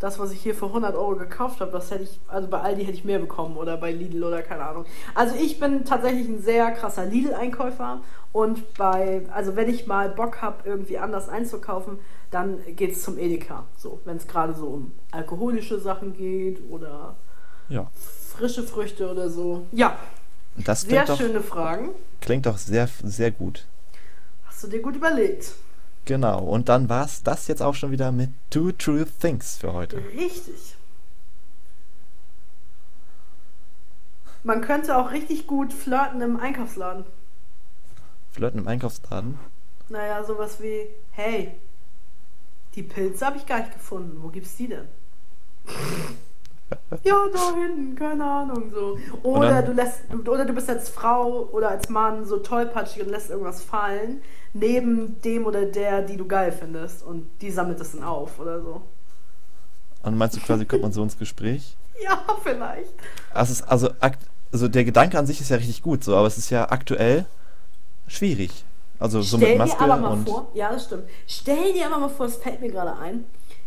das, was ich hier für 100 Euro gekauft habe, das hätte ich, also bei Aldi hätte ich mehr bekommen oder bei Lidl oder keine Ahnung. Also ich bin tatsächlich ein sehr krasser Lidl-Einkäufer und bei, also wenn ich mal Bock habe, irgendwie anders einzukaufen, dann geht es zum Edeka. So, wenn es gerade so um alkoholische Sachen geht oder Ja. frische Früchte oder so. Ja, Das sehr klingt doch, schöne Fragen. klingt doch sehr, sehr gut. Hast du dir gut überlegt. Genau. Und dann war es das jetzt auch schon wieder mit Two True Things für heute. Richtig. Man könnte auch richtig gut flirten im Einkaufsladen. Flirten im Einkaufsladen. Naja, sowas wie, hey, die Pilze habe ich gar nicht gefunden. Wo gibt's die denn? Ja, da hinten, keine Ahnung, so. Oder dann- du lässt, oder du bist als Frau oder als Mann so tollpatschig und lässt irgendwas fallen, neben dem oder der, die du geil findest. Und die sammelt es dann auf oder so. Und meinst du quasi, kommt man so ins Gespräch? [LAUGHS] Ja, vielleicht. Also, also, also der Gedanke an sich ist ja richtig gut, so, aber es ist ja aktuell schwierig. Also so Stell mit Maske dir aber mal und vor, ja, das stimmt. Stell dir aber mal vor, es fällt mir gerade ein.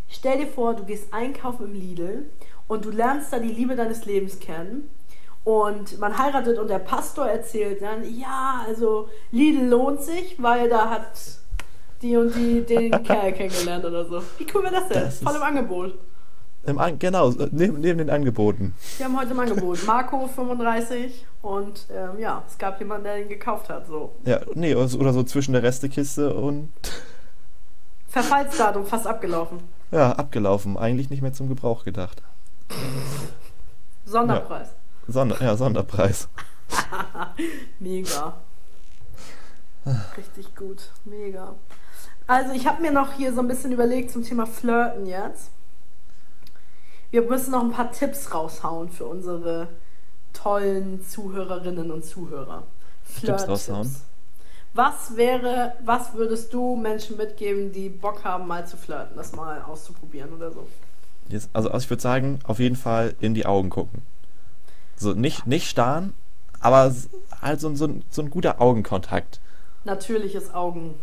Stell dir vor, du gehst einkaufen im Lidl und du lernst da die Liebe deines Lebens kennen. Und man heiratet und der Pastor erzählt dann, ja, also Lidl lohnt sich, weil da hat die und die den [LAUGHS] Kerl kennengelernt oder so. Wie cool wäre das denn? Das Voll im Angebot. im An genau, neben, neben den Angeboten. Wir haben heute im Angebot [LAUGHS] Marco 35 und ähm, ja, es gab jemanden, der den gekauft hat. So. Ja, nee, oder so, oder so zwischen der Restekiste und Verfallsdatum fast abgelaufen. ja, abgelaufen. Eigentlich nicht mehr zum Gebrauch gedacht. Sonderpreis. Sonder, ja, Sonderpreis. [LAUGHS] Mega. Richtig gut. Mega. Also ich habe mir noch hier so ein bisschen überlegt zum Thema Flirten jetzt. Wir müssen noch ein paar Tipps raushauen für unsere tollen Zuhörerinnen und Zuhörer. Tipps raushauen? Was wäre, was würdest du Menschen mitgeben, die Bock haben, mal zu flirten, das mal auszuprobieren oder so? Jetzt, also, also ich würde sagen, auf jeden Fall in die Augen gucken. So, nicht, nicht starren, aber halt so, ein- so, so ein guter Augenkontakt. Natürliches Augen.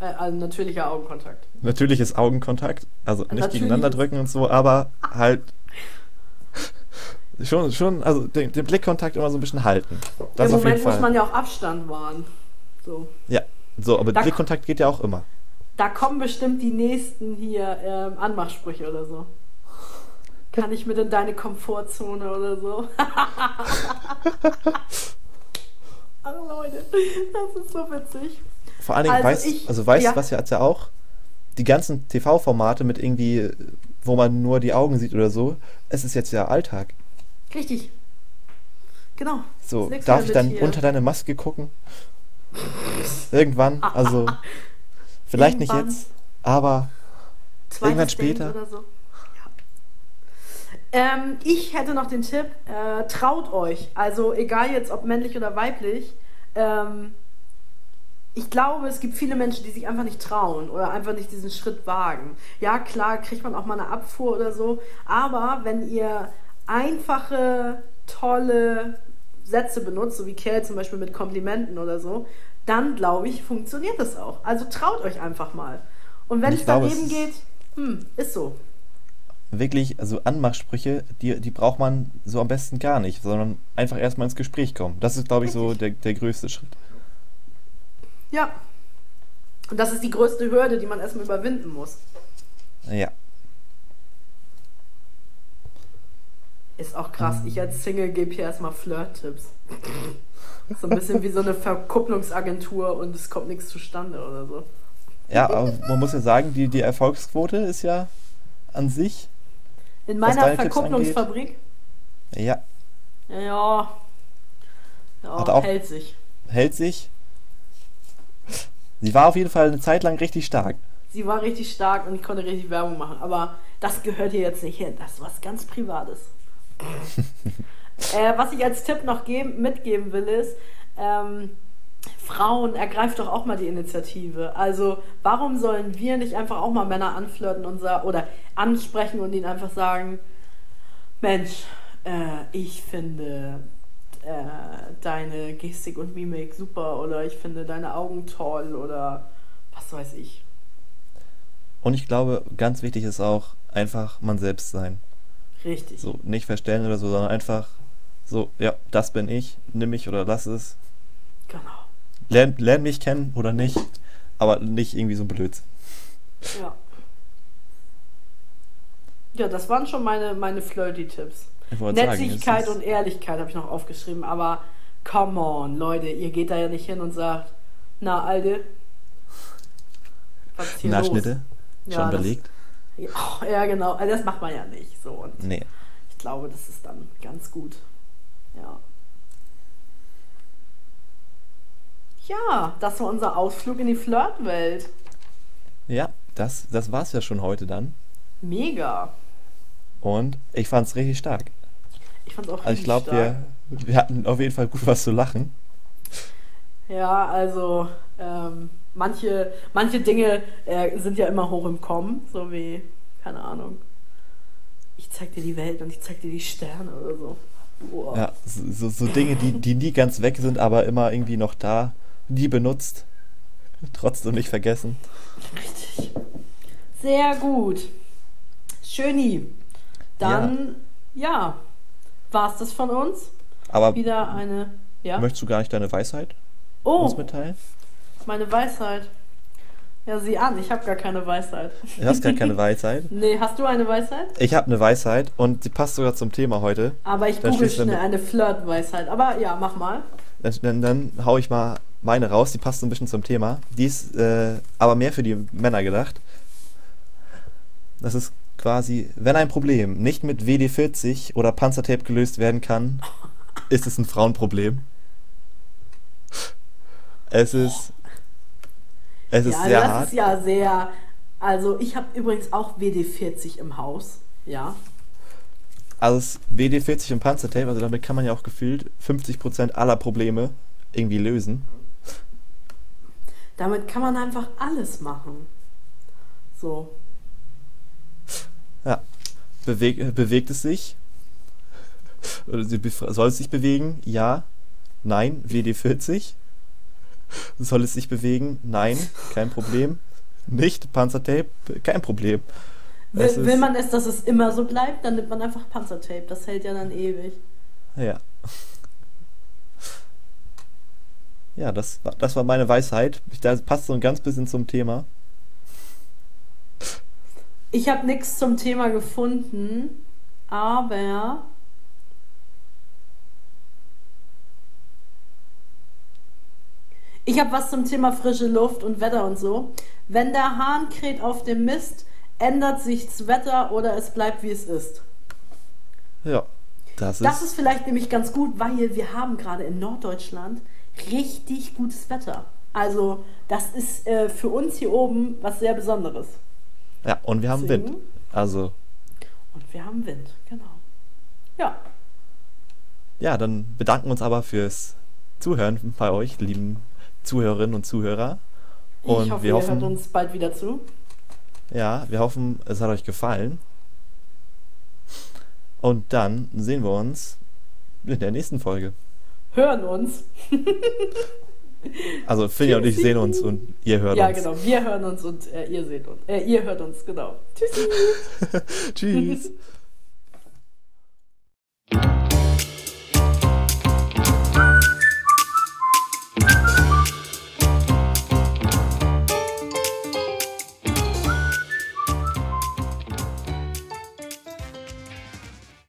Äh, also natürlicher Augenkontakt. Natürliches Augenkontakt, also nicht Natürliches- gegeneinander drücken und so, aber halt [LAUGHS] schon, schon, also den, den Blickkontakt immer so ein bisschen halten. Das Im auf jeden Moment muss man ja auch Abstand wahren. So. Ja, so, aber Da- Blickkontakt geht ja auch immer. Da kommen bestimmt die nächsten hier ähm, Anmachsprüche oder so. Kann ich mit in deine Komfortzone oder so? [LAUGHS] Ach Leute, das ist so witzig. Vor allen Dingen Also weiß, ich- also weiß ja. was ja ja auch, die ganzen TV-Formate mit irgendwie, wo man nur die Augen sieht oder so, es ist jetzt ja Alltag. Richtig. Genau. So, darf ich dann hier. unter deine Maske gucken? Irgendwann, also [LAUGHS] vielleicht nicht Irgendwann. jetzt, aber irgendwann später. Oder so. ja. ähm, ich hätte noch den Tipp, äh, traut euch. Also egal jetzt ob männlich oder weiblich. Ähm, ich glaube, es gibt viele Menschen, die sich einfach nicht trauen oder einfach nicht diesen Schritt wagen. Ja, klar, kriegt man auch mal eine Abfuhr oder so. Aber wenn ihr einfache, tolle Sätze benutzt, so wie Kerl zum Beispiel mit Komplimenten oder so, dann glaube ich, funktioniert das auch. Also traut euch einfach mal. Und wenn Ich es glaube, daneben geht, hm, ist so. wirklich, also Anmachsprüche, die, die braucht man so am besten gar nicht, sondern einfach erstmal ins Gespräch kommen. Das ist, glaube ich, so der, der größte Schritt. Ja. Und das ist die größte Hürde, die man erstmal überwinden muss. Ja. Ist auch krass. Ich als Single gebe hier erstmal Flirt-Tipps. So ein bisschen wie so eine Verkupplungsagentur und es kommt nichts zustande oder so. Ja, aber man muss ja sagen, die, die Erfolgsquote ist ja an sich, In meiner Verkupplungsfabrik, ja, ja, ja, Hat auch- hält sich. hält sich. Sie war auf jeden Fall eine Zeit lang richtig stark. Sie war richtig stark und ich konnte richtig Werbung machen. Aber das gehört hier jetzt nicht hin. Das ist was ganz Privates. [LAUGHS] äh, was ich als Tipp noch geben, mitgeben will, ist, ähm, Frauen, ergreift doch auch mal die Initiative. Also, warum sollen wir nicht einfach auch mal Männer anflirten und oder ansprechen und ihnen einfach sagen, Mensch, äh, ich finde äh, deine Gestik und Mimik super oder ich finde deine Augen toll oder was weiß ich. Und ich glaube, ganz wichtig ist auch einfach man selbst sein. Richtig. So, nicht verstellen oder so, sondern einfach so, ja, das bin ich, nimm mich oder lass es. Genau. Lern, lern mich kennen oder nicht, aber nicht irgendwie so blöd. Ja. Ja, das waren schon meine, meine Flirty-Tipps. Wollte sagen, und Ehrlichkeit habe ich noch aufgeschrieben, aber come on, Leute, ihr geht da ja nicht hin und sagt, na, Alte, was ist hier los? Nachschnitte, Ja, schon belegt? Ja, [LAUGHS] ja, genau. Also Das macht man ja nicht so. Und Nee. ich glaube, das ist dann ganz gut. Ja. Ja, das war unser Ausflug in die Flirtwelt. Ja, das, das war's ja schon heute dann. Mega. Und ich fand's richtig stark. Ich fand's auch Also ich richtig glaube, stark. wir, wir hatten auf jeden Fall gut was zu lachen. Ja, also ähm, manche, manche Dinge äh, sind ja immer hoch im Kommen, so wie, keine Ahnung, ich zeig dir die Welt und ich zeig dir die Sterne oder so. Boah. Ja, so, so Dinge, die, die nie ganz weg sind, aber immer irgendwie noch da, nie benutzt, [LAUGHS] trotzdem nicht vergessen. Richtig. Sehr gut. Schöni. Dann, ja, war's das von uns. Aber Wieder eine, ja. möchtest du gar nicht deine Weisheit uns Oh, mitteilen? Meine Weisheit. Ja, sieh an, ich habe gar keine Weisheit. Du hast gar keine Weisheit. [LAUGHS] Nee, hast du eine Weisheit? Ich habe eine Weisheit und sie passt sogar zum Thema heute. Aber ich Da google dann schnell eine Flirt-Weisheit. Aber ja, mach mal. Dann, dann, dann hau ich mal meine raus, die passt so ein bisschen zum Thema. Die ist äh, aber mehr für die Männer gedacht. Das ist quasi, wenn ein Problem nicht mit WD-40 oder Panzertape gelöst werden kann, [LAUGHS] ist es ein Frauenproblem. Es ist, es ist ja, sehr das hart. ist ja sehr. Also, ich habe übrigens auch WD-40 im Haus. Ja. Also es ist WD-40 und Panzertape, also damit kann man ja auch gefühlt 50% aller Probleme irgendwie lösen. Damit kann man einfach alles machen. So. Ja. Beweg, äh, bewegt es sich? Oder soll es sich bewegen? Ja. Nein. WD40. [LAUGHS] Soll es sich bewegen? Nein. Kein Problem. Nicht. Panzertape? Kein Problem. Will, Es will man es, dass es immer so bleibt, dann nimmt man einfach Panzertape. Das hält ja dann ewig. Ja. Ja, das, war- das war meine Weisheit. Das passt so ein ganz bisschen zum Thema. Ich habe nichts zum Thema gefunden, aber ich habe was zum Thema frische Luft und Wetter und so. Wenn der Hahn kräht auf dem Mist, ändert sich das Wetter oder es bleibt wie es ist. Ja. Das ist, Das ist vielleicht nämlich ganz gut, weil wir haben gerade in Norddeutschland richtig gutes Wetter. Also das ist äh, für uns hier oben was sehr Besonderes. ja, und wir haben Deswegen- Wind. Also, Und wir haben Wind, genau. Ja, ja, dann bedanken wir uns aber fürs Zuhören bei euch, lieben Zuhörerinnen und Zuhörer. Und ich hoffe, wir hoffen, ihr uns bald wieder zu. Ja, wir hoffen, es hat euch gefallen. Und dann sehen wir uns in der nächsten Folge. Hören uns. [LAUGHS] also Finja und ich sehen uns und ihr hört ja, uns. Ja, genau. Wir hören uns und äh, ihr seht uns. Äh, ihr hört uns, genau. Tschüssi. [LAUGHS] [LAUGHS] Tschüss. Tschüss.